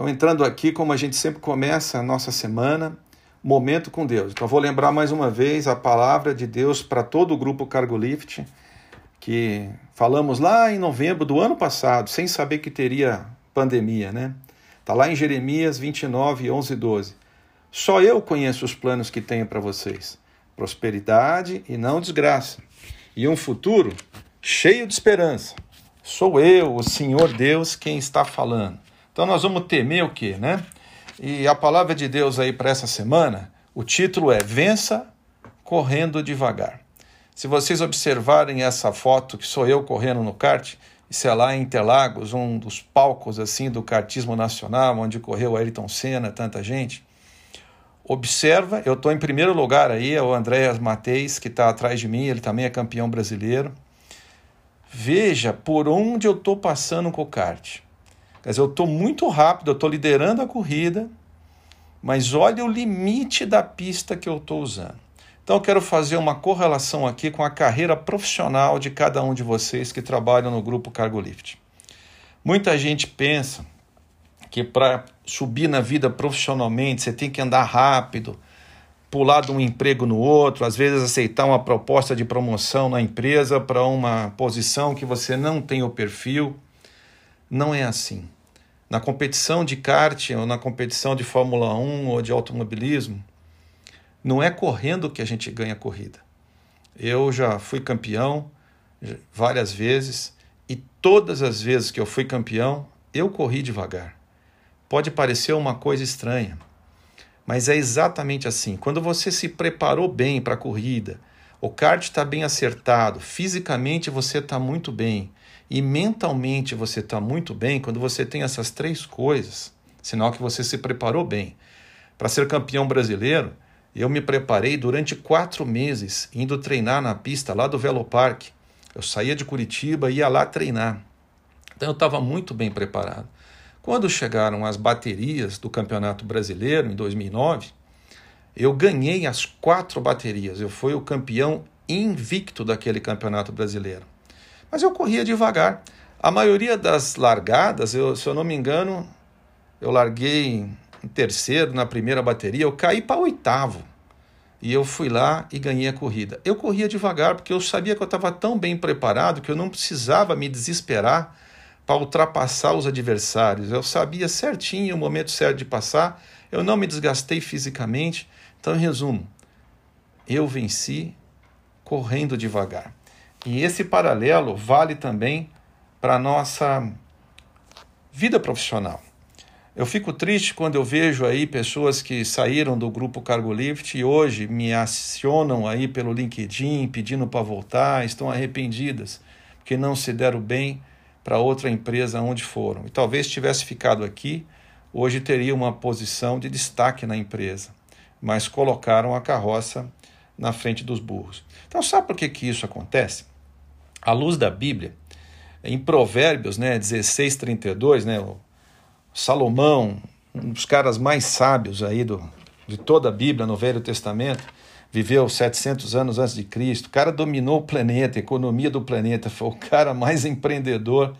Então, entrando aqui, como a gente sempre começa a nossa semana, momento com Deus. Então, vou lembrar mais uma vez a palavra de Deus para todo o grupo Cargo Lift, que falamos lá em novembro do ano passado, sem saber que teria pandemia, né? Está lá em Jeremias 29, 11 e 12. Só eu conheço os planos que tenho para vocês: prosperidade e não desgraça, e um futuro cheio de esperança. Sou eu, o Senhor Deus, quem está falando. Então nós vamos temer o quê, né? E a palavra de Deus aí para essa semana, o título é Vença correndo devagar. Se vocês observarem essa foto que sou eu correndo no kart, isso é lá em Interlagos, um dos palcos assim do kartismo nacional, onde correu Ayrton Senna, tanta gente. Observa, eu estou em primeiro lugar aí, é o Andréas Mateis, que está atrás de mim, ele também é campeão brasileiro. Veja por onde eu estou passando com o kart. Quer dizer, eu estou muito rápido, eu estou liderando a corrida, mas olha o limite da pista que eu estou usando. Então eu quero fazer uma correlação aqui com a carreira profissional de cada um de vocês que trabalham no grupo Cargo Lift. Muita gente pensa que para subir na vida profissionalmente você tem que andar rápido, pular de um emprego no outro, às vezes aceitar uma proposta de promoção na empresa para uma posição que você não tem o perfil. Não é assim. Na competição de kart ou na competição de Fórmula 1 ou de automobilismo, não é correndo que a gente ganha corrida. Eu já fui campeão várias vezes e todas as vezes que eu fui campeão, eu corri devagar. Pode parecer uma coisa estranha, mas é exatamente assim. Quando você se preparou bem para a corrida, o kart está bem acertado, fisicamente você está muito bem, e mentalmente você está muito bem quando você tem essas três coisas, sinal que você se preparou bem. Para ser campeão brasileiro, eu me preparei durante quatro meses indo treinar na pista lá do Velopark. Eu saía de Curitiba e ia lá treinar. Então eu estava muito bem preparado. Quando chegaram as baterias do Campeonato Brasileiro em 2009, eu ganhei as quatro baterias. Eu fui o campeão invicto daquele Campeonato Brasileiro. Mas eu corria devagar. A maioria das largadas, eu, se eu não me engano, eu larguei em terceiro na primeira bateria, eu caí para oitavo. E eu fui lá e ganhei a corrida. Eu corria devagar porque eu sabia que eu estava tão bem preparado que eu não precisava me desesperar para ultrapassar os adversários. Eu sabia certinho o momento certo de passar, eu não me desgastei fisicamente. Então, em resumo, eu venci correndo devagar. E esse paralelo vale também para a nossa vida profissional. Eu fico triste quando eu vejo aí pessoas que saíram do grupo Cargo Lift e hoje me acionam aí pelo LinkedIn pedindo para voltar, estão arrependidas porque não se deram bem para outra empresa onde foram. E talvez tivesse ficado aqui, hoje teria uma posição de destaque na empresa, mas colocaram a carroça na frente dos burros. Então, sabe por que, que isso acontece? À luz da Bíblia, em Provérbios né, 16, 32, né, Salomão, um dos caras mais sábios aí do, de toda a Bíblia no Velho Testamento, viveu 700 anos antes de Cristo. O cara dominou o planeta, a economia do planeta, foi o cara mais empreendedor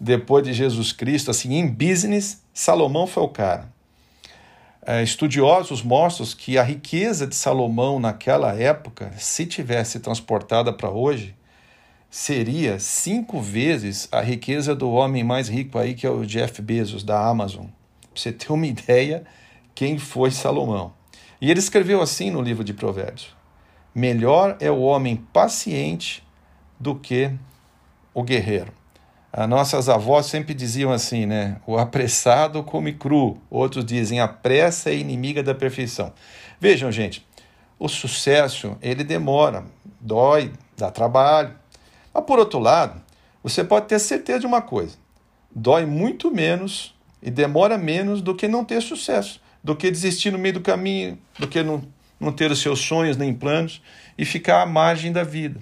depois de Jesus Cristo. Assim, em business, Salomão foi o cara. É, estudiosos mostram que a riqueza de Salomão naquela época, se tivesse transportada para hoje, seria cinco vezes a riqueza do homem mais rico aí, que é o Jeff Bezos, da Amazon. Você ter uma ideia quem foi Salomão. E ele escreveu assim no livro de Provérbios: Melhor é o homem paciente do que o guerreiro. As nossas avós sempre diziam assim, né? O apressado come cru. Outros dizem a pressa é inimiga da perfeição. Vejam, gente, o sucesso ele demora, dói, dá trabalho. Mas por outro lado, você pode ter certeza de uma coisa: dói muito menos e demora menos do que não ter sucesso, do que desistir no meio do caminho, do que não, não ter os seus sonhos nem planos e ficar à margem da vida.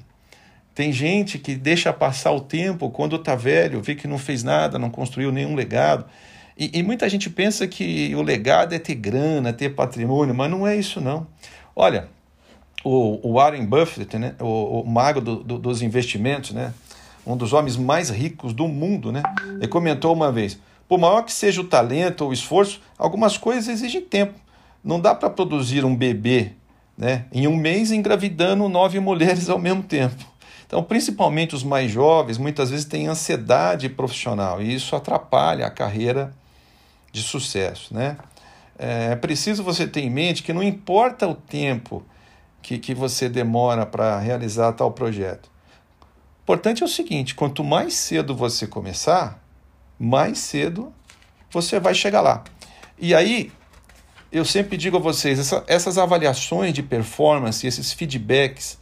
Tem gente que deixa passar o tempo quando está velho, vê que não fez nada, não construiu nenhum legado. E, e, muita gente pensa que o legado é ter grana, ter patrimônio, mas não é isso não. Olha, o, o Warren Buffett, né, o, o mago do, do, dos investimentos, né, um dos homens mais ricos do mundo, né, ele comentou uma vez: Por maior que seja o talento ou o esforço, algumas coisas exigem tempo. Não dá para produzir um bebê né, em um mês engravidando nove mulheres ao mesmo tempo. Então, principalmente os mais jovens, muitas vezes têm ansiedade profissional e isso atrapalha a carreira de sucesso. Né? É preciso você ter em mente que não importa o tempo que, que você demora para realizar tal projeto. O importante é o seguinte: quanto mais cedo você começar, mais cedo você vai chegar lá. E aí, eu sempre digo a vocês: essa, essas avaliações de performance, esses feedbacks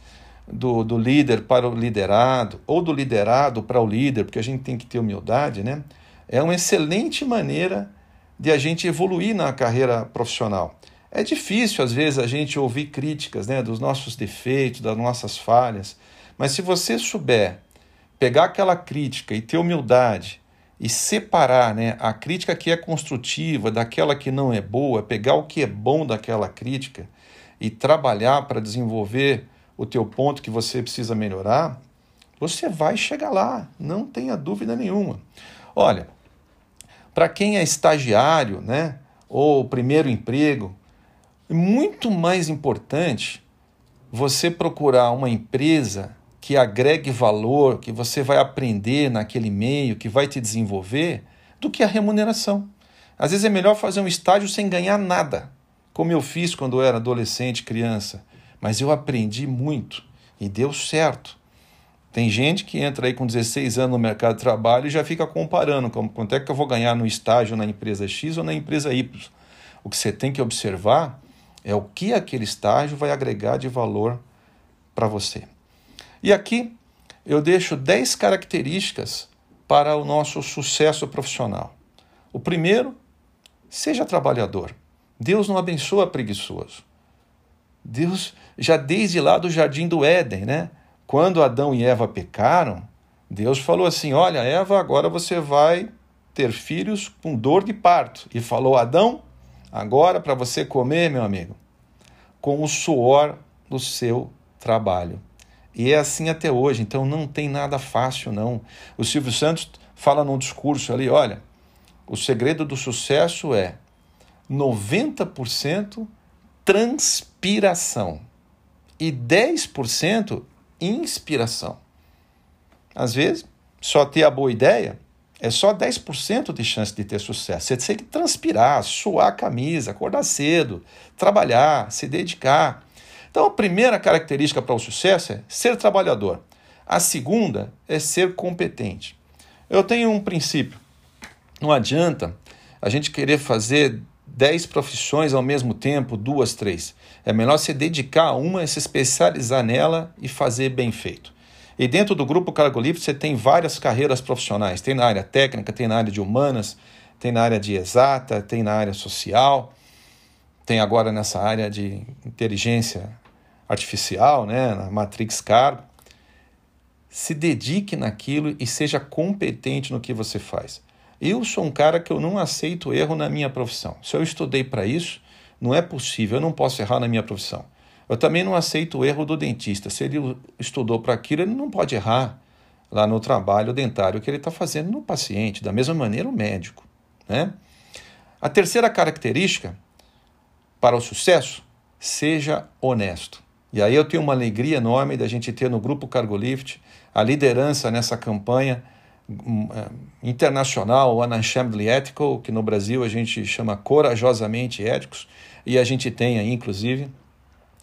do, do líder para o liderado, ou do liderado para o líder, porque a gente tem que ter humildade, né? É uma excelente maneira de a gente evoluir na carreira profissional. É difícil, às vezes, a gente ouvir críticas né, dos nossos defeitos, das nossas falhas, mas se você souber pegar aquela crítica e ter humildade e separar né, a crítica que é construtiva daquela que não é boa, pegar o que é bom daquela crítica e trabalhar para desenvolver o teu ponto que você precisa melhorar, você vai chegar lá, não tenha dúvida nenhuma. Olha, para quem é estagiário, né, ou primeiro emprego, muito mais importante você procurar uma empresa que agregue valor, que você vai aprender naquele meio, que vai te desenvolver, do que a remuneração. Às vezes é melhor fazer um estágio sem ganhar nada, como eu fiz quando eu era adolescente, criança. Mas eu aprendi muito e deu certo. Tem gente que entra aí com 16 anos no mercado de trabalho e já fica comparando como, quanto é que eu vou ganhar no estágio na empresa X ou na empresa Y. O que você tem que observar é o que aquele estágio vai agregar de valor para você. E aqui eu deixo 10 características para o nosso sucesso profissional. O primeiro, seja trabalhador. Deus não abençoa preguiçoso. Deus, já desde lá do jardim do Éden, né? Quando Adão e Eva pecaram, Deus falou assim: Olha, Eva, agora você vai ter filhos com dor de parto. E falou: Adão, agora para você comer, meu amigo, com o suor do seu trabalho. E é assim até hoje, então não tem nada fácil, não. O Silvio Santos fala num discurso ali: olha, o segredo do sucesso é 90% transpiração e 10% inspiração. Às vezes, só ter a boa ideia é só 10% de chance de ter sucesso. Você tem que transpirar, suar a camisa, acordar cedo, trabalhar, se dedicar. Então, a primeira característica para o sucesso é ser trabalhador. A segunda é ser competente. Eu tenho um princípio. Não adianta a gente querer fazer 10 profissões ao mesmo tempo, duas, três. É melhor se dedicar a uma, se especializar nela e fazer bem feito. E dentro do grupo Cargo Livre você tem várias carreiras profissionais. Tem na área técnica, tem na área de humanas, tem na área de exata, tem na área social tem agora nessa área de inteligência artificial, né, na Matrix Cargo. Se dedique naquilo e seja competente no que você faz. Eu sou um cara que eu não aceito erro na minha profissão. Se eu estudei para isso, não é possível, eu não posso errar na minha profissão. Eu também não aceito o erro do dentista. Se ele estudou para aquilo, ele não pode errar lá no trabalho dentário que ele está fazendo no paciente. Da mesma maneira, o médico. Né? A terceira característica para o sucesso, seja honesto. E aí eu tenho uma alegria enorme da gente ter no Grupo Cargolift a liderança nessa campanha hum, é, internacional, Unashamedly Ethical, que no Brasil a gente chama Corajosamente Éticos, e a gente tem aí, inclusive,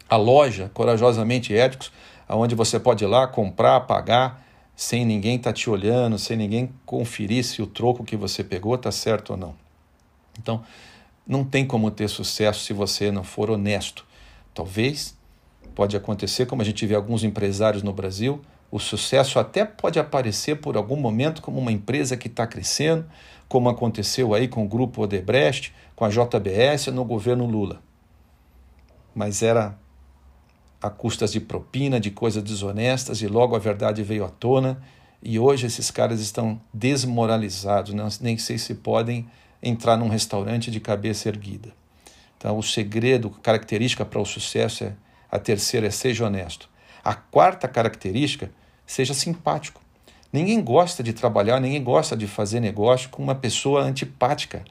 a loja Corajosamente Éticos, onde você pode ir lá comprar, pagar, sem ninguém estar tá te olhando, sem ninguém conferir se o troco que você pegou está certo ou não. Então, não tem como ter sucesso se você não for honesto. Talvez pode acontecer, como a gente vê alguns empresários no Brasil, o sucesso até pode aparecer por algum momento como uma empresa que está crescendo, como aconteceu aí com o grupo Odebrecht, com a JBS no governo Lula. Mas era a custas de propina, de coisas desonestas, e logo a verdade veio à tona, e hoje esses caras estão desmoralizados, nem sei se podem entrar num restaurante de cabeça erguida. Então, o segredo, característica para o sucesso é a terceira é seja honesto. A quarta característica, seja simpático. Ninguém gosta de trabalhar, ninguém gosta de fazer negócio com uma pessoa antipática.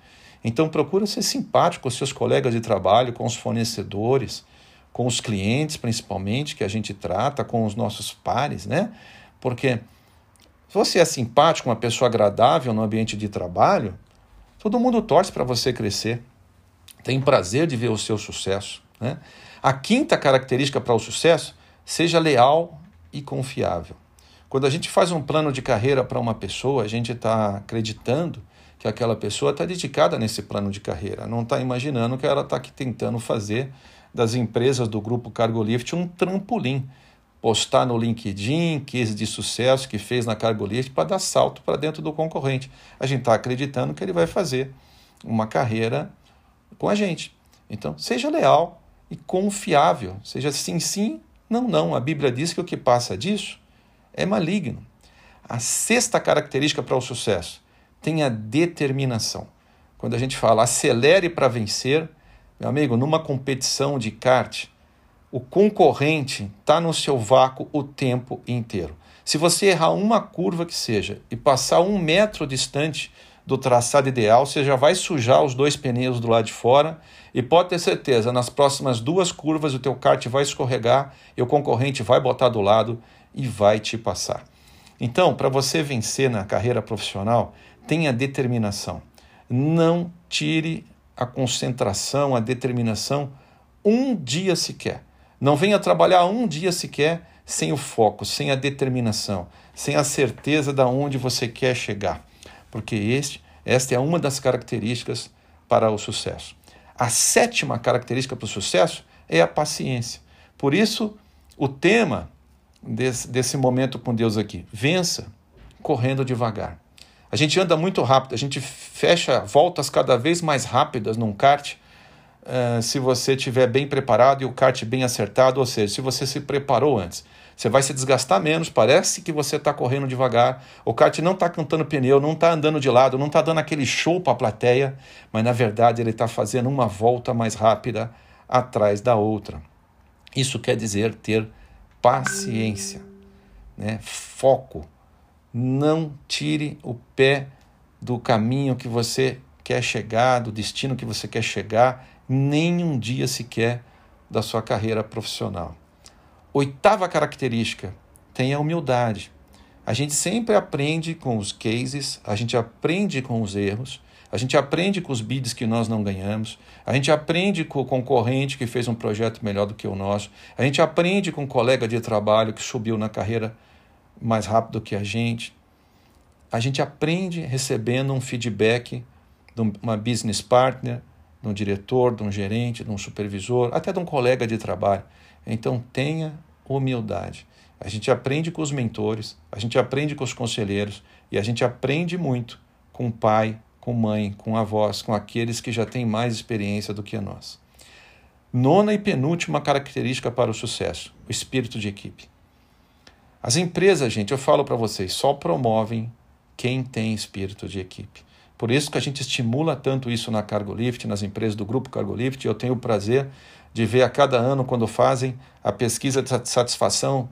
Então procura ser simpático com seus colegas de trabalho, com os fornecedores, com os clientes principalmente que a gente trata, com os nossos pares, né? Porque se você é simpático, uma pessoa agradável no ambiente de trabalho, todo mundo torce para você crescer. Tem prazer de ver o seu sucesso. Né? A quinta característica para o sucesso, seja leal e confiável. Quando a gente faz um plano de carreira para uma pessoa, a gente está acreditando que aquela pessoa está dedicada nesse plano de carreira, não está imaginando que ela está aqui tentando fazer das empresas do grupo Cargolift um trampolim postar no LinkedIn case de sucesso que fez na Cargolift para dar salto para dentro do concorrente. A gente está acreditando que ele vai fazer uma carreira com a gente. Então, seja leal e confiável. Seja sim, sim, não, não. A Bíblia diz que o que passa disso é maligno. A sexta característica para o sucesso tenha determinação. Quando a gente fala acelere para vencer, meu amigo, numa competição de kart, o concorrente está no seu vácuo o tempo inteiro. Se você errar uma curva que seja e passar um metro distante do traçado ideal, você já vai sujar os dois pneus do lado de fora e pode ter certeza, nas próximas duas curvas o teu kart vai escorregar e o concorrente vai botar do lado e vai te passar. Então, para você vencer na carreira profissional, tenha determinação. Não tire a concentração, a determinação um dia sequer. Não venha trabalhar um dia sequer sem o foco, sem a determinação, sem a certeza de onde você quer chegar, porque este, esta é uma das características para o sucesso. A sétima característica para o sucesso é a paciência. Por isso, o tema desse, desse momento com Deus aqui, vença correndo devagar. A gente anda muito rápido, a gente fecha voltas cada vez mais rápidas num kart uh, se você estiver bem preparado e o kart bem acertado, ou seja, se você se preparou antes. Você vai se desgastar menos, parece que você está correndo devagar, o kart não está cantando pneu, não está andando de lado, não está dando aquele show para a plateia, mas na verdade ele está fazendo uma volta mais rápida atrás da outra. Isso quer dizer ter paciência, né? foco. Não tire o pé do caminho que você quer chegar, do destino que você quer chegar nem um dia sequer da sua carreira profissional. Oitava característica, tenha humildade. A gente sempre aprende com os cases, a gente aprende com os erros, a gente aprende com os bids que nós não ganhamos, a gente aprende com o concorrente que fez um projeto melhor do que o nosso, a gente aprende com um colega de trabalho que subiu na carreira mais rápido que a gente. A gente aprende recebendo um feedback de uma business partner, de um diretor, de um gerente, de um supervisor, até de um colega de trabalho. Então tenha humildade. A gente aprende com os mentores, a gente aprende com os conselheiros e a gente aprende muito com o pai, com mãe, com avós, com aqueles que já têm mais experiência do que nós. Nona e penúltima característica para o sucesso: o espírito de equipe. As empresas, gente, eu falo para vocês, só promovem quem tem espírito de equipe. Por isso que a gente estimula tanto isso na Cargolift, nas empresas do grupo Cargolift. Eu tenho o prazer de ver a cada ano, quando fazem a pesquisa de satisfação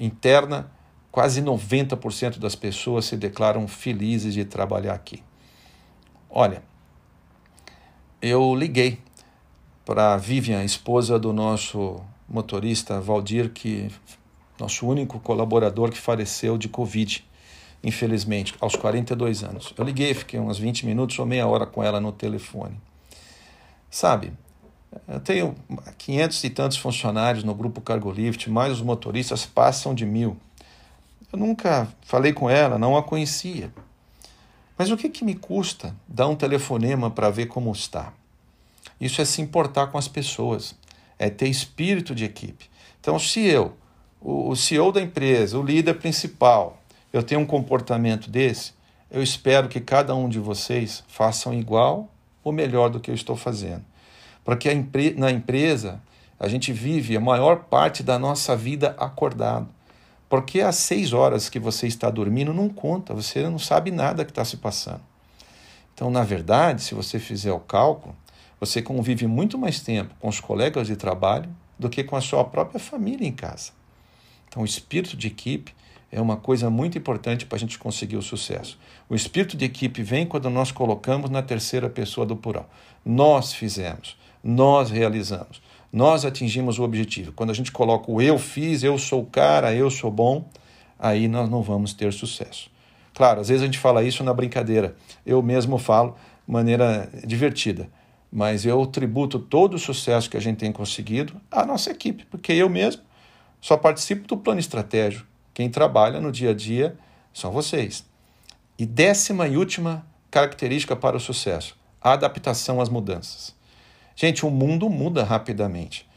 interna, quase 90% das pessoas se declaram felizes de trabalhar aqui. Olha, eu liguei para a Vivian, esposa do nosso motorista Valdir, que nosso único colaborador que faleceu de Covid infelizmente, aos 42 anos. Eu liguei, fiquei uns 20 minutos ou meia hora com ela no telefone. Sabe, eu tenho 500 e tantos funcionários no grupo Cargolift, mais os motoristas passam de mil. Eu nunca falei com ela, não a conhecia. Mas o que, que me custa dar um telefonema para ver como está? Isso é se importar com as pessoas, é ter espírito de equipe. Então, se eu, o CEO da empresa, o líder principal, eu tenho um comportamento desse, eu espero que cada um de vocês façam igual ou melhor do que eu estou fazendo. Porque empre na empresa a gente vive a maior parte da nossa vida acordado. Porque as seis horas que você está dormindo não conta, você não sabe nada que está se passando. Então, na verdade, se você fizer o cálculo, você convive muito mais tempo com os colegas de trabalho do que com a sua própria família em casa. Então, o espírito de equipe é uma coisa muito importante para a gente conseguir o sucesso. O espírito de equipe vem quando nós colocamos na terceira pessoa do plural. Nós fizemos, nós realizamos, nós atingimos o objetivo. Quando a gente coloca o eu fiz, eu sou o cara, eu sou bom, aí nós não vamos ter sucesso. Claro, às vezes a gente fala isso na brincadeira. Eu mesmo falo de maneira divertida. Mas eu tributo todo o sucesso que a gente tem conseguido à nossa equipe, porque eu mesmo só participo do plano estratégico. Quem trabalha no dia a dia são vocês. E décima e última característica para o sucesso: a adaptação às mudanças. Gente, o mundo muda rapidamente.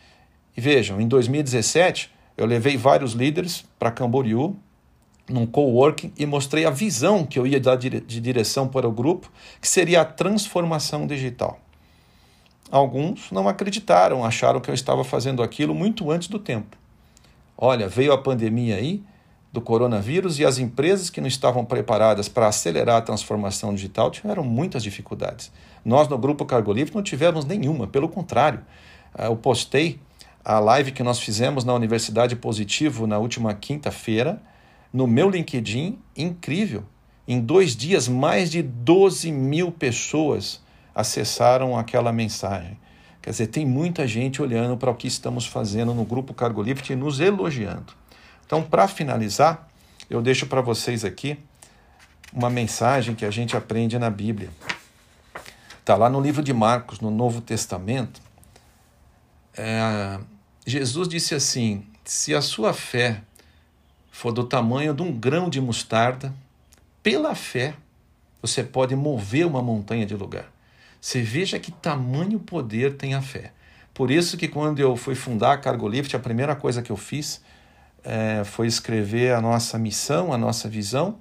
E vejam, em 2017, eu levei vários líderes para Camboriú num coworking e mostrei a visão que eu ia dar de direção para o grupo, que seria a transformação digital. Alguns não acreditaram, acharam que eu estava fazendo aquilo muito antes do tempo. Olha, veio a pandemia aí do coronavírus e as empresas que não estavam preparadas para acelerar a transformação digital tiveram muitas dificuldades. Nós no grupo Cargo Livre não tivemos nenhuma, pelo contrário. Eh, eu postei a live que nós fizemos na Universidade Positivo na última quinta-feira no meu LinkedIn, incrível. Em dois dias, mais de 12 mil pessoas acessaram aquela mensagem. Quer dizer, tem muita gente olhando para o que estamos fazendo no Grupo Cargo Lift e nos elogiando. Então, para finalizar, eu deixo para vocês aqui uma mensagem que a gente aprende na Bíblia. Está lá no livro de Marcos, no Novo Testamento. É, Jesus disse assim: se a sua fé for do tamanho de um grão de mostarda, pela fé você pode mover uma montanha de lugar. Você veja que tamanho poder tem a fé. Por isso que quando eu fui fundar a Cargolift, a primeira coisa que eu fiz é, foi escrever a nossa missão, a nossa visão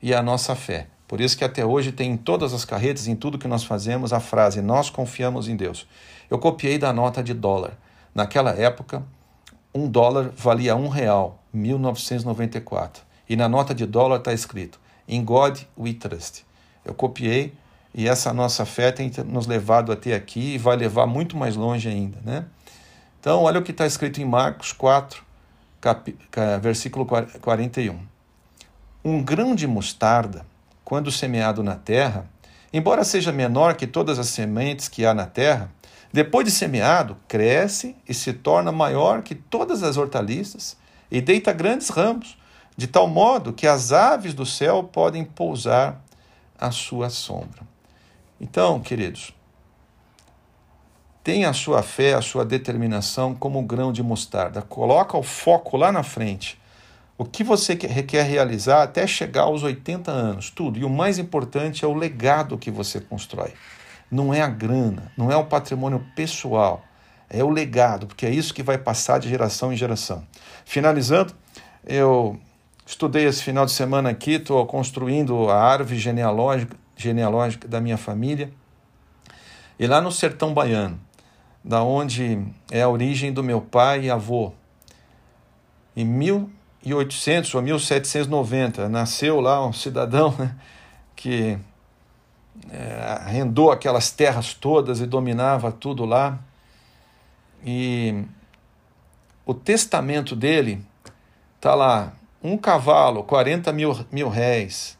e a nossa fé. Por isso que até hoje tem em todas as carretas, em tudo que nós fazemos, a frase nós confiamos em Deus. Eu copiei da nota de dólar. Naquela época, um dólar valia um real, 1994. E na nota de dólar está escrito: In God we trust. Eu copiei e essa nossa fé tem nos levado até aqui e vai levar muito mais longe ainda, né? Então, olha o que está escrito em Marcos 4, cap... versículo 41. Um grão de mostarda, quando semeado na terra, embora seja menor que todas as sementes que há na terra, depois de semeado, cresce e se torna maior que todas as hortaliças e deita grandes ramos, de tal modo que as aves do céu podem pousar à sua sombra. Então, queridos, tenha a sua fé, a sua determinação como um grão de mostarda. Coloca o foco lá na frente. O que você quer realizar até chegar aos 80 anos, tudo. E o mais importante é o legado que você constrói não é a grana, não é o patrimônio pessoal, é o legado, porque é isso que vai passar de geração em geração. Finalizando, eu estudei esse final de semana aqui, estou construindo a árvore genealógica, genealógica da minha família. E lá no sertão baiano, da onde é a origem do meu pai e avô, em 1800 ou 1790, nasceu lá um cidadão né, que é, arrendou aquelas terras todas e dominava tudo lá. E o testamento dele está lá: um cavalo, 40 mil, mil réis,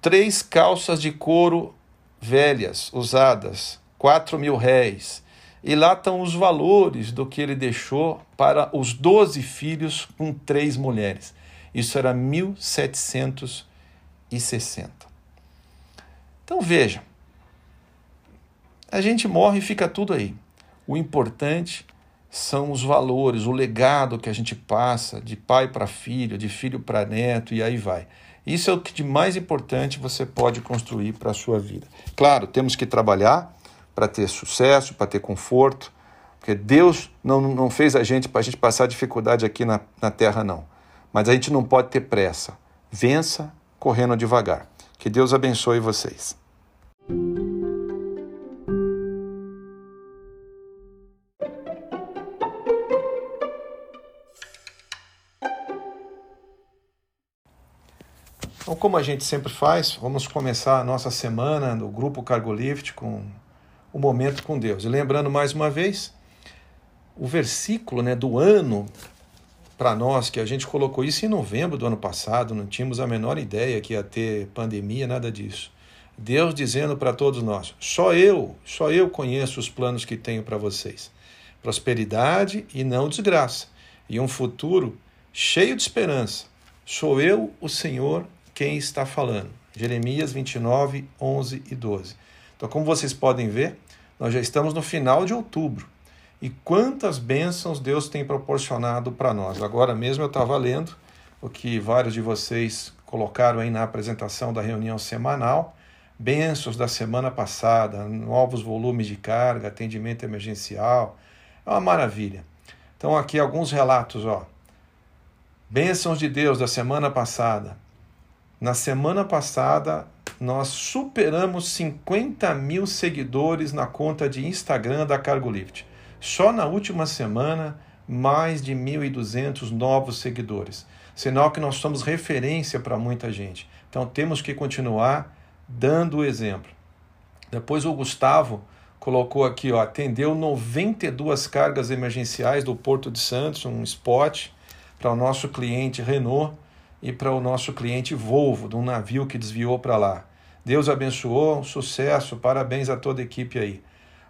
três calças de couro velhas, usadas, 4 mil réis. E lá estão os valores do que ele deixou para os 12 filhos com três mulheres. Isso era 1760. Então veja, a gente morre e fica tudo aí. O importante são os valores, o legado que a gente passa de pai para filho, de filho para neto e aí vai. Isso é o que de mais importante você pode construir para a sua vida. Claro, temos que trabalhar para ter sucesso, para ter conforto, porque Deus não, não fez a gente para a gente passar dificuldade aqui na, na terra, não. Mas a gente não pode ter pressa. Vença correndo devagar. Que Deus abençoe vocês. Então, como a gente sempre faz, vamos começar a nossa semana no grupo Cargo Lift com o momento com Deus. E lembrando mais uma vez, o versículo né, do ano para nós que a gente colocou isso em novembro do ano passado, não tínhamos a menor ideia que ia ter pandemia, nada disso. Deus dizendo para todos nós: só eu, só eu conheço os planos que tenho para vocês. Prosperidade e não desgraça, e um futuro cheio de esperança. Sou eu, o Senhor, quem está falando. Jeremias 29, 11 e 12. Então, como vocês podem ver, nós já estamos no final de outubro. E quantas bênçãos Deus tem proporcionado para nós. Agora mesmo eu estava lendo o que vários de vocês colocaram aí na apresentação da reunião semanal. Bênçãos da semana passada, novos volumes de carga, atendimento emergencial. É uma maravilha. Então, aqui alguns relatos, ó. Bênçãos de Deus da semana passada. Na semana passada, nós superamos 50 mil seguidores na conta de Instagram da CargoLift. Só na última semana, mais de 1.200 novos seguidores. Sinal que nós somos referência para muita gente. Então temos que continuar dando o exemplo. Depois o Gustavo colocou aqui, ó, atendeu 92 cargas emergenciais do Porto de Santos, um spot para o nosso cliente Renault e para o nosso cliente Volvo, de um navio que desviou para lá. Deus abençoou, sucesso, parabéns a toda a equipe aí.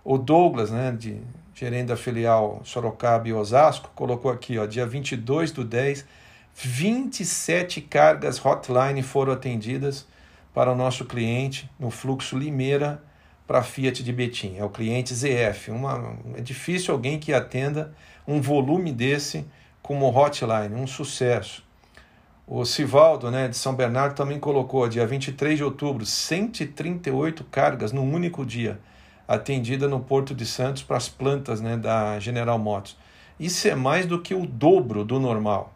O Douglas, né, de gerente da filial Sorocaba e Osasco, colocou aqui, ó, dia 22 do 10, 27 cargas hotline foram atendidas para o nosso cliente no fluxo Limeira para a Fiat de Betim. É o cliente ZF. Uma, é difícil alguém que atenda um volume desse como hotline, um sucesso. O Sivaldo, né, de São Bernardo, também colocou, dia 23 de outubro, 138 cargas num único dia atendida no Porto de Santos para as plantas né, da General Motors. Isso é mais do que o dobro do normal.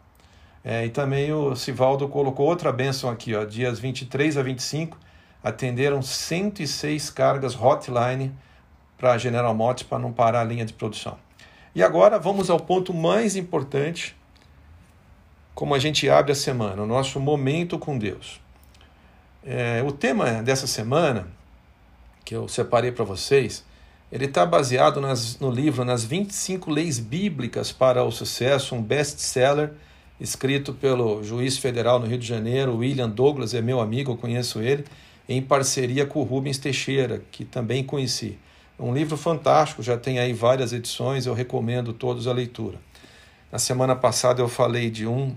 É, e também o Sivaldo colocou outra benção aqui, ó, dias 23 a 25, atenderam 106 cargas hotline para a General Motors para não parar a linha de produção. E agora vamos ao ponto mais importante, como a gente abre a semana, o nosso momento com Deus. É, o tema dessa semana que eu separei para vocês, ele está baseado nas, no livro Nas 25 Leis Bíblicas para o Sucesso, um best-seller escrito pelo juiz federal no Rio de Janeiro, William Douglas, é meu amigo, eu conheço ele, em parceria com o Rubens Teixeira, que também conheci. Um livro fantástico, já tem aí várias edições, eu recomendo todos a leitura. Na semana passada eu falei de um,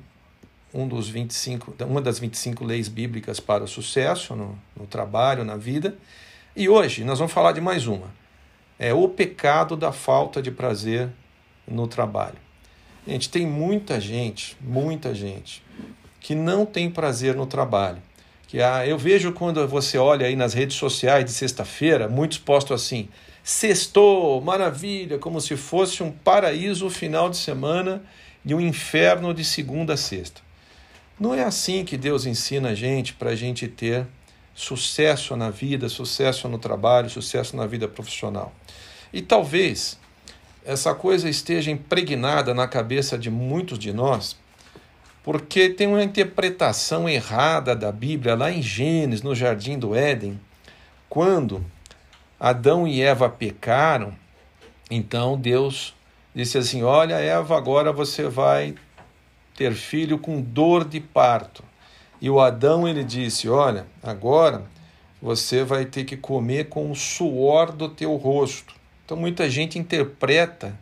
um dos 25, uma das 25 leis bíblicas para o sucesso no, no trabalho, na vida. E hoje nós vamos falar de mais uma. É o pecado da falta de prazer no trabalho. Gente, tem muita gente, muita gente que não tem prazer no trabalho. Que ah, eu vejo quando você olha aí nas redes sociais de sexta-feira, muitos postam assim: sextou, maravilha, como se fosse um paraíso final de semana e um inferno de segunda a sexta. Não é assim que Deus ensina a gente para a gente ter sucesso na vida, sucesso no trabalho, sucesso na vida profissional. E talvez essa coisa esteja impregnada na cabeça de muitos de nós, porque tem uma interpretação errada da Bíblia lá em Gênesis, no jardim do Éden, quando Adão e Eva pecaram, então Deus disse assim: Olha, Eva, agora você vai ter filho com dor de parto. E o Adão ele disse: Olha, agora você vai ter que comer com o suor do teu rosto. Então muita gente interpreta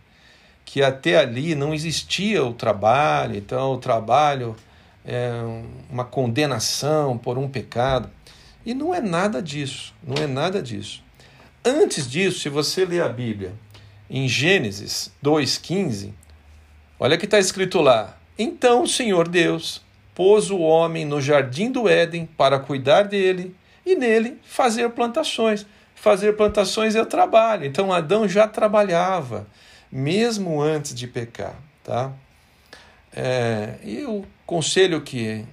que até ali não existia o trabalho, então o trabalho é uma condenação por um pecado. E não é nada disso, não é nada disso. Antes disso, se você ler a Bíblia em Gênesis 2,15, olha que está escrito lá: Então o Senhor Deus pôs o homem no jardim do Éden para cuidar dele e nele fazer plantações. Fazer plantações é trabalho. Então Adão já trabalhava, mesmo antes de pecar. Tá? É, e o conselho que,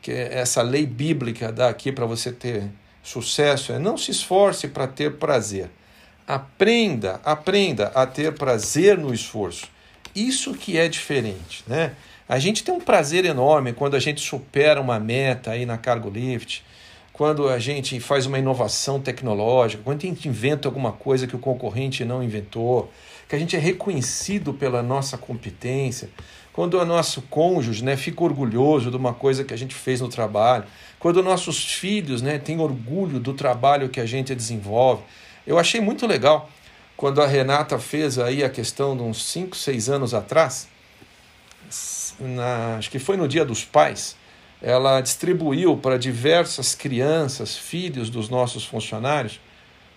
que essa lei bíblica dá aqui para você ter sucesso é não se esforce para ter prazer. Aprenda, aprenda a ter prazer no esforço. Isso que é diferente, né? A gente tem um prazer enorme quando a gente supera uma meta aí na Cargo Lift, quando a gente faz uma inovação tecnológica, quando a gente inventa alguma coisa que o concorrente não inventou, que a gente é reconhecido pela nossa competência, quando o nosso cônjuge né, fica orgulhoso de uma coisa que a gente fez no trabalho, quando nossos filhos né, têm orgulho do trabalho que a gente desenvolve. Eu achei muito legal quando a Renata fez aí a questão de uns 5, 6 anos atrás, na, acho que foi no Dia dos Pais, ela distribuiu para diversas crianças, filhos dos nossos funcionários,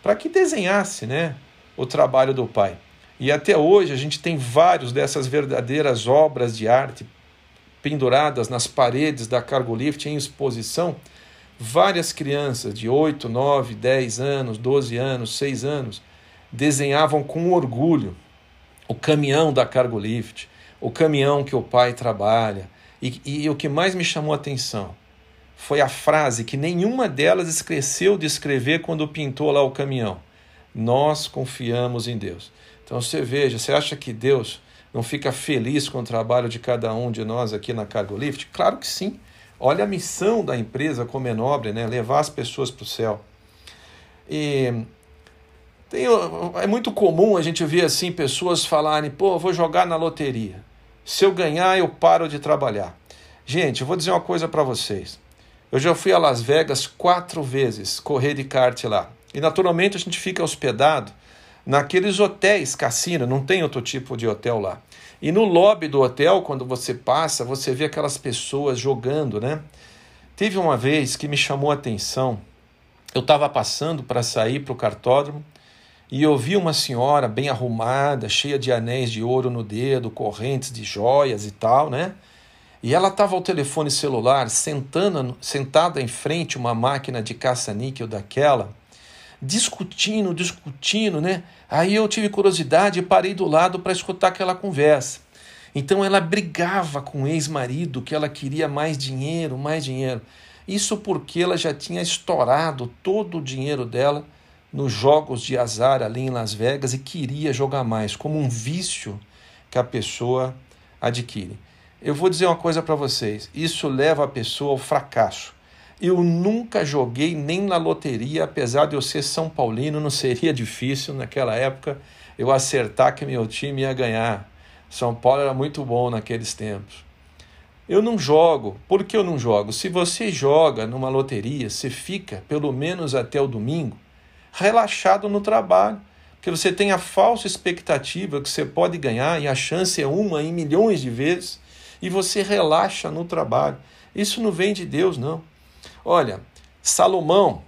para que desenhasse né, o trabalho do pai. E até hoje a gente tem vários dessas verdadeiras obras de arte penduradas nas paredes da Cargolift em exposição. Várias crianças de 8, 9, 10 anos, 12 anos, 6 anos desenhavam com orgulho o caminhão da Cargolift, o caminhão que o pai trabalha. E, e o que mais me chamou a atenção foi a frase que nenhuma delas esqueceu de escrever quando pintou lá o caminhão. Nós confiamos em Deus. Então você veja, você acha que Deus não fica feliz com o trabalho de cada um de nós aqui na Cargo Lift? Claro que sim. Olha a missão da empresa como é nobre, né? Levar as pessoas para o céu. E tem, é muito comum a gente ver assim pessoas falarem: pô, vou jogar na loteria. Se eu ganhar, eu paro de trabalhar. Gente, eu vou dizer uma coisa para vocês. Eu já fui a Las Vegas quatro vezes correr de kart lá. E naturalmente a gente fica hospedado naqueles hotéis cassino, não tem outro tipo de hotel lá. E no lobby do hotel, quando você passa, você vê aquelas pessoas jogando, né? Teve uma vez que me chamou a atenção. Eu estava passando para sair para o cartódromo e eu vi uma senhora bem arrumada, cheia de anéis de ouro no dedo, correntes de joias e tal, né? E ela estava ao telefone celular, sentando, sentada em frente a uma máquina de caça-níquel daquela discutindo, discutindo, né? Aí eu tive curiosidade e parei do lado para escutar aquela conversa. Então ela brigava com o ex-marido que ela queria mais dinheiro, mais dinheiro. Isso porque ela já tinha estourado todo o dinheiro dela nos jogos de azar ali em Las Vegas e queria jogar mais, como um vício que a pessoa adquire. Eu vou dizer uma coisa para vocês: isso leva a pessoa ao fracasso. Eu nunca joguei nem na loteria, apesar de eu ser São Paulino, não seria difícil naquela época eu acertar que meu time ia ganhar. São Paulo era muito bom naqueles tempos. Eu não jogo. Por que eu não jogo? Se você joga numa loteria, você fica, pelo menos até o domingo, relaxado no trabalho. Porque você tem a falsa expectativa que você pode ganhar e a chance é uma em milhões de vezes e você relaxa no trabalho. Isso não vem de Deus, não. Olha, Salomão,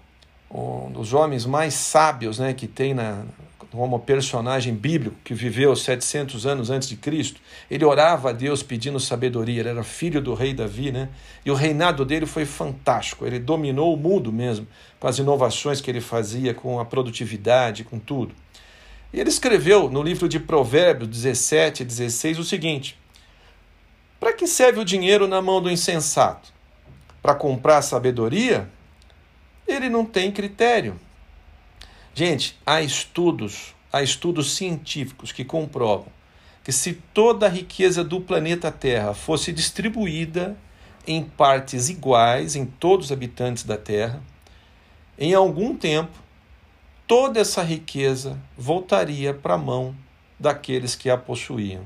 um dos homens mais sábios né, que tem na, como personagem bíblico que viveu 700 anos antes de Cristo, ele orava a Deus pedindo sabedoria, ele era filho do rei Davi, né? E o reinado dele foi fantástico, ele dominou o mundo mesmo, com as inovações que ele fazia, com a produtividade, com tudo. E ele escreveu no livro de Provérbios 17 e 16 o seguinte: Para que serve o dinheiro na mão do insensato? para comprar sabedoria, ele não tem critério. Gente, há estudos, há estudos científicos que comprovam que se toda a riqueza do planeta Terra fosse distribuída em partes iguais em todos os habitantes da Terra, em algum tempo toda essa riqueza voltaria para a mão daqueles que a possuíam.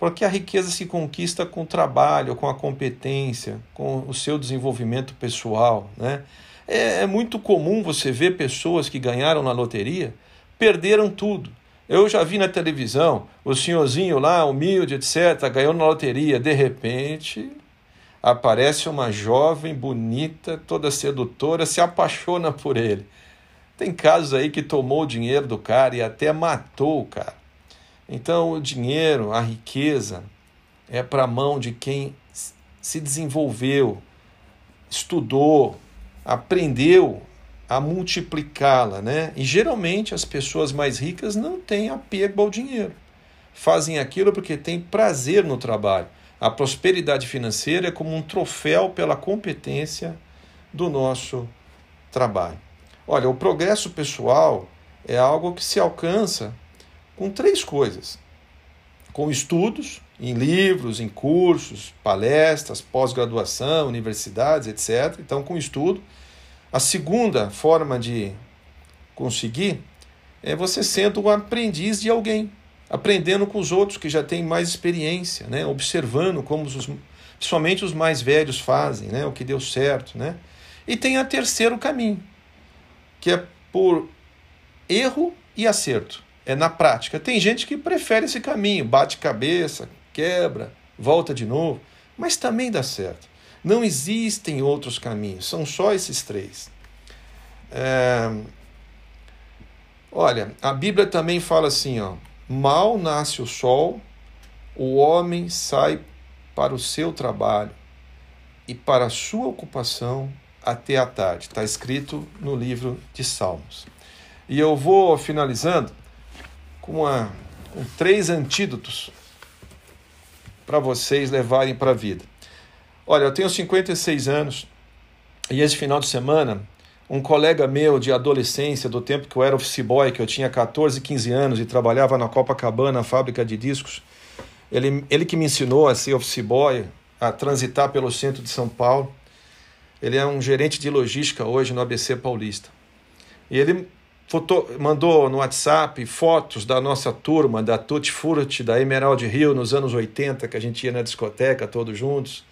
Porque a riqueza se conquista com o trabalho, com a competência, com o seu desenvolvimento pessoal. Né? É, é muito comum você ver pessoas que ganharam na loteria, perderam tudo. Eu já vi na televisão o senhorzinho lá, humilde, etc., ganhou na loteria. De repente, aparece uma jovem bonita, toda sedutora, se apaixona por ele. Tem casos aí que tomou o dinheiro do cara e até matou o cara. Então, o dinheiro, a riqueza, é para a mão de quem se desenvolveu, estudou, aprendeu a multiplicá-la, né? E geralmente as pessoas mais ricas não têm apego ao dinheiro. Fazem aquilo porque têm prazer no trabalho. A prosperidade financeira é como um troféu pela competência do nosso trabalho. Olha, o progresso pessoal é algo que se alcança com três coisas: com estudos, em livros, em cursos, palestras, pós-graduação, universidades, etc. Então, com estudo. A segunda forma de conseguir é você sendo um aprendiz de alguém. aprendendo com os outros que já têm mais experiência, né? observando como os, principalmente os mais velhos fazem, né? o que deu certo. Né? E tem a terceiro caminho, que é por erro e acerto. É na prática. Tem gente que prefere esse caminho, bate cabeça, quebra, volta de novo, mas também dá certo. Não existem outros caminhos, são só esses três. É... Olha, a Bíblia também fala assim, ó, mal nasce o sol, o homem sai para o seu trabalho e para a sua ocupação até a tarde. Está escrito no livro de Salmos. E eu vou finalizando com, uma, com três antídotos para vocês levarem para a vida. Olha, eu tenho 56 anos e esse final de semana, um colega meu de adolescência, do tempo que eu era office boy, que eu tinha 14, 15 anos e trabalhava na Copacabana, fábrica de discos, ele, ele que me ensinou a ser office boy, a transitar pelo centro de São Paulo. Ele é um gerente de logística hoje no ABC Paulista. E ele foto, mandou no WhatsApp fotos da nossa turma, da Tutti Frutti, da Emerald Hill, nos anos 80, que a gente ia na discoteca todos juntos.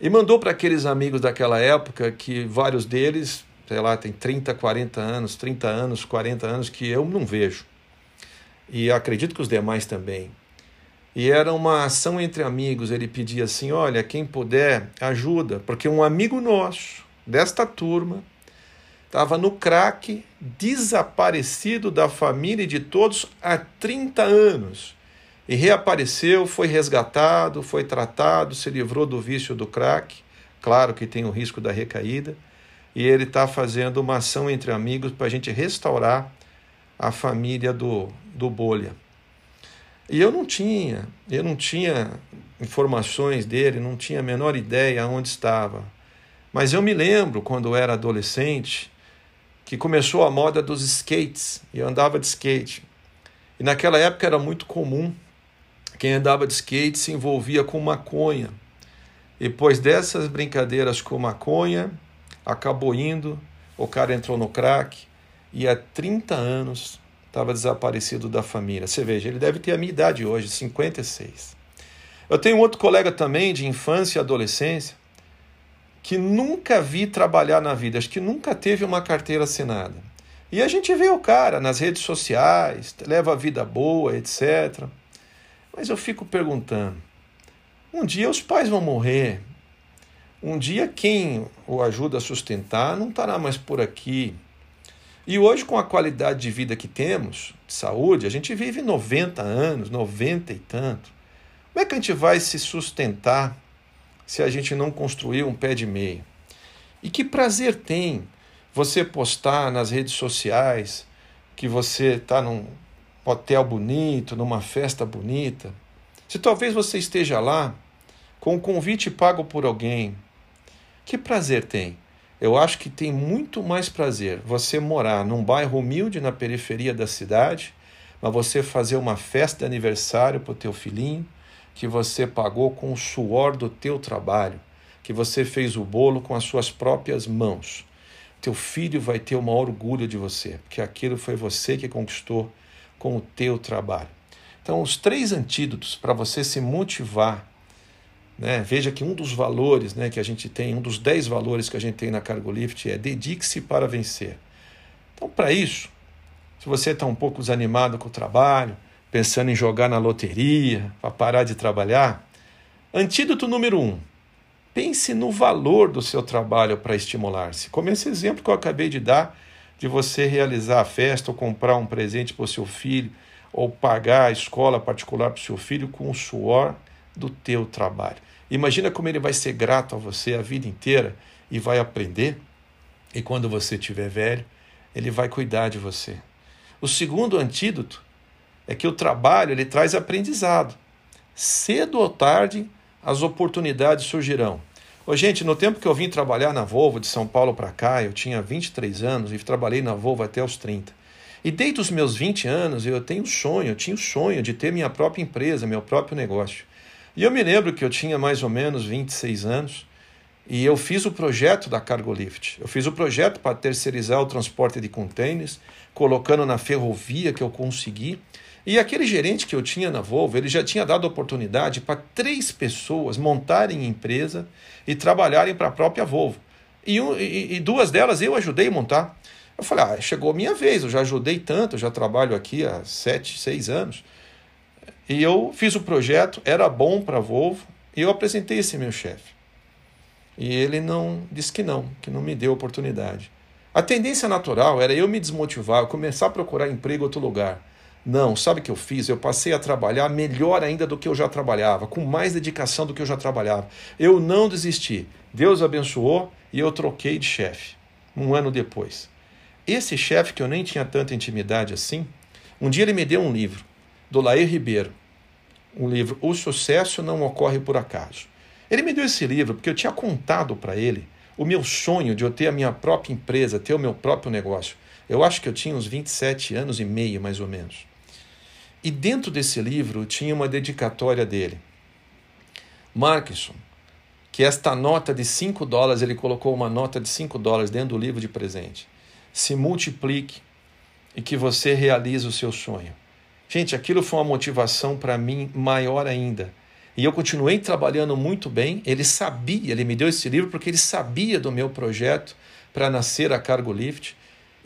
E mandou para aqueles amigos daquela época, que vários deles, sei lá, tem 30, 40 anos, 30 anos, 40 anos, que eu não vejo. E acredito que os demais também. E era uma ação entre amigos. Ele pedia assim: olha, quem puder, ajuda, porque um amigo nosso, desta turma, estava no crack, desaparecido da família e de todos há 30 anos e reapareceu, foi resgatado, foi tratado, se livrou do vício do crack, claro que tem o risco da recaída, e ele está fazendo uma ação entre amigos para a gente restaurar a família do, do Bolha. E eu não tinha, eu não tinha informações dele, não tinha a menor ideia onde estava. Mas eu me lembro, quando eu era adolescente, que começou a moda dos skates, e eu andava de skate. E naquela época era muito comum quem andava de skate se envolvia com maconha. Depois dessas brincadeiras com maconha, acabou indo, o cara entrou no crack e há 30 anos estava desaparecido da família. Você veja, ele deve ter a minha idade hoje, 56. Eu tenho outro colega também de infância e adolescência que nunca vi trabalhar na vida, acho que nunca teve uma carteira assinada. E a gente vê o cara nas redes sociais, leva a vida boa, etc. Mas eu fico perguntando: um dia os pais vão morrer, um dia quem o ajuda a sustentar não estará mais por aqui. E hoje, com a qualidade de vida que temos, de saúde, a gente vive 90 anos, 90 e tanto. Como é que a gente vai se sustentar se a gente não construir um pé de meia? E que prazer tem você postar nas redes sociais que você está num hotel bonito, numa festa bonita, se talvez você esteja lá com um convite pago por alguém, que prazer tem? Eu acho que tem muito mais prazer você morar num bairro humilde na periferia da cidade, mas você fazer uma festa de aniversário para o teu filhinho, que você pagou com o suor do teu trabalho, que você fez o bolo com as suas próprias mãos. Teu filho vai ter o maior orgulho de você, porque aquilo foi você que conquistou com o teu trabalho. Então, os três antídotos para você se motivar, né? veja que um dos valores né, que a gente tem, um dos dez valores que a gente tem na Cargolift é dedique-se para vencer. Então, para isso, se você está um pouco desanimado com o trabalho, pensando em jogar na loteria, para parar de trabalhar, antídoto número um, pense no valor do seu trabalho para estimular-se. Como esse exemplo que eu acabei de dar, de você realizar a festa ou comprar um presente para o seu filho ou pagar a escola particular para o seu filho com o suor do teu trabalho. Imagina como ele vai ser grato a você a vida inteira e vai aprender. E quando você estiver velho, ele vai cuidar de você. O segundo antídoto é que o trabalho ele traz aprendizado. Cedo ou tarde, as oportunidades surgirão. Ô, gente, no tempo que eu vim trabalhar na Volvo de São Paulo para cá, eu tinha 23 anos e trabalhei na Volvo até os 30. E desde os meus 20 anos eu tenho sonho, eu tinha o sonho de ter minha própria empresa, meu próprio negócio. E eu me lembro que eu tinha mais ou menos 26 anos e eu fiz o projeto da Cargolift. Eu fiz o projeto para terceirizar o transporte de contêineres, colocando na ferrovia que eu consegui. E aquele gerente que eu tinha na Volvo, ele já tinha dado oportunidade para três pessoas montarem empresa e trabalharem para a própria Volvo. E, um, e, e, duas delas eu ajudei a montar. Eu falei, ah, chegou a minha vez, eu já ajudei tanto, já trabalho aqui há sete, seis anos. E eu fiz o projeto, era bom para a Volvo, e eu apresentei esse meu chefe. E ele não disse que não, que não me deu oportunidade. A tendência natural era eu me desmotivar, eu começar a procurar emprego em outro lugar. Não, sabe o que eu fiz? Eu passei a trabalhar melhor ainda do que eu já trabalhava, com mais dedicação do que eu já trabalhava. Eu não desisti. Deus abençoou e eu troquei de chefe, um ano depois. Esse chefe, que eu nem tinha tanta intimidade assim, um dia ele me deu um livro, do Lair Ribeiro, um livro O Sucesso Não Ocorre Por Acaso. Ele me deu esse livro porque eu tinha contado para ele o meu sonho de eu ter a minha própria empresa, ter o meu próprio negócio. Eu acho que eu tinha uns 27 anos e meio, mais ou menos. E dentro desse livro tinha uma dedicatória dele. Markson, que esta nota de 5 dólares, ele colocou uma nota de 5 dólares dentro do livro de presente. Se multiplique e que você realize o seu sonho. Gente, aquilo foi uma motivação para mim maior ainda. E eu continuei trabalhando muito bem. Ele sabia, ele me deu esse livro porque ele sabia do meu projeto para nascer a Cargo Lift.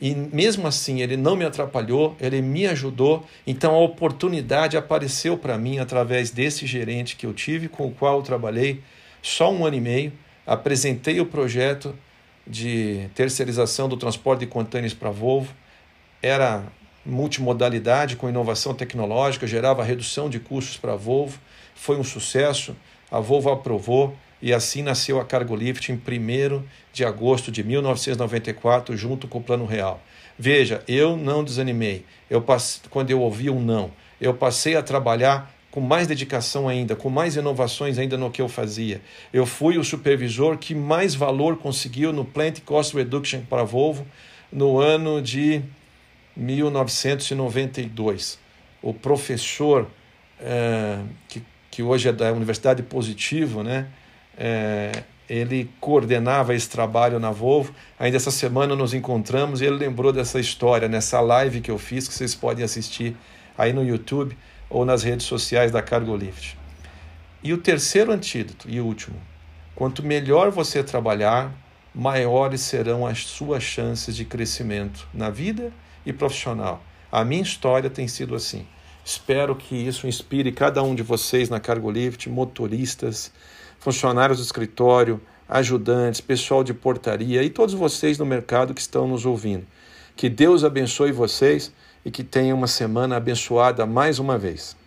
E mesmo assim, ele não me atrapalhou, ele me ajudou. Então a oportunidade apareceu para mim através desse gerente que eu tive, com o qual eu trabalhei só um ano e meio. Apresentei o projeto de terceirização do transporte de contêineres para Volvo. Era multimodalidade com inovação tecnológica, gerava redução de custos para a Volvo. Foi um sucesso, a Volvo aprovou e assim nasceu a Cargolift em 1 de agosto de 1994, junto com o Plano Real. Veja, eu não desanimei. Eu passe... Quando eu ouvi um não, eu passei a trabalhar com mais dedicação ainda, com mais inovações ainda no que eu fazia. Eu fui o supervisor que mais valor conseguiu no Plant Cost Reduction para a Volvo no ano de 1992. O professor é, que, que hoje é da Universidade Positivo, né? É, ele coordenava esse trabalho na Volvo. Ainda essa semana nos encontramos e ele lembrou dessa história nessa live que eu fiz, que vocês podem assistir aí no YouTube ou nas redes sociais da Cargo Lift. E o terceiro antídoto e último: quanto melhor você trabalhar, maiores serão as suas chances de crescimento na vida e profissional. A minha história tem sido assim. Espero que isso inspire cada um de vocês na Cargo Lift, motoristas, funcionários do escritório, ajudantes, pessoal de portaria e todos vocês no mercado que estão nos ouvindo. Que Deus abençoe vocês e que tenham uma semana abençoada mais uma vez.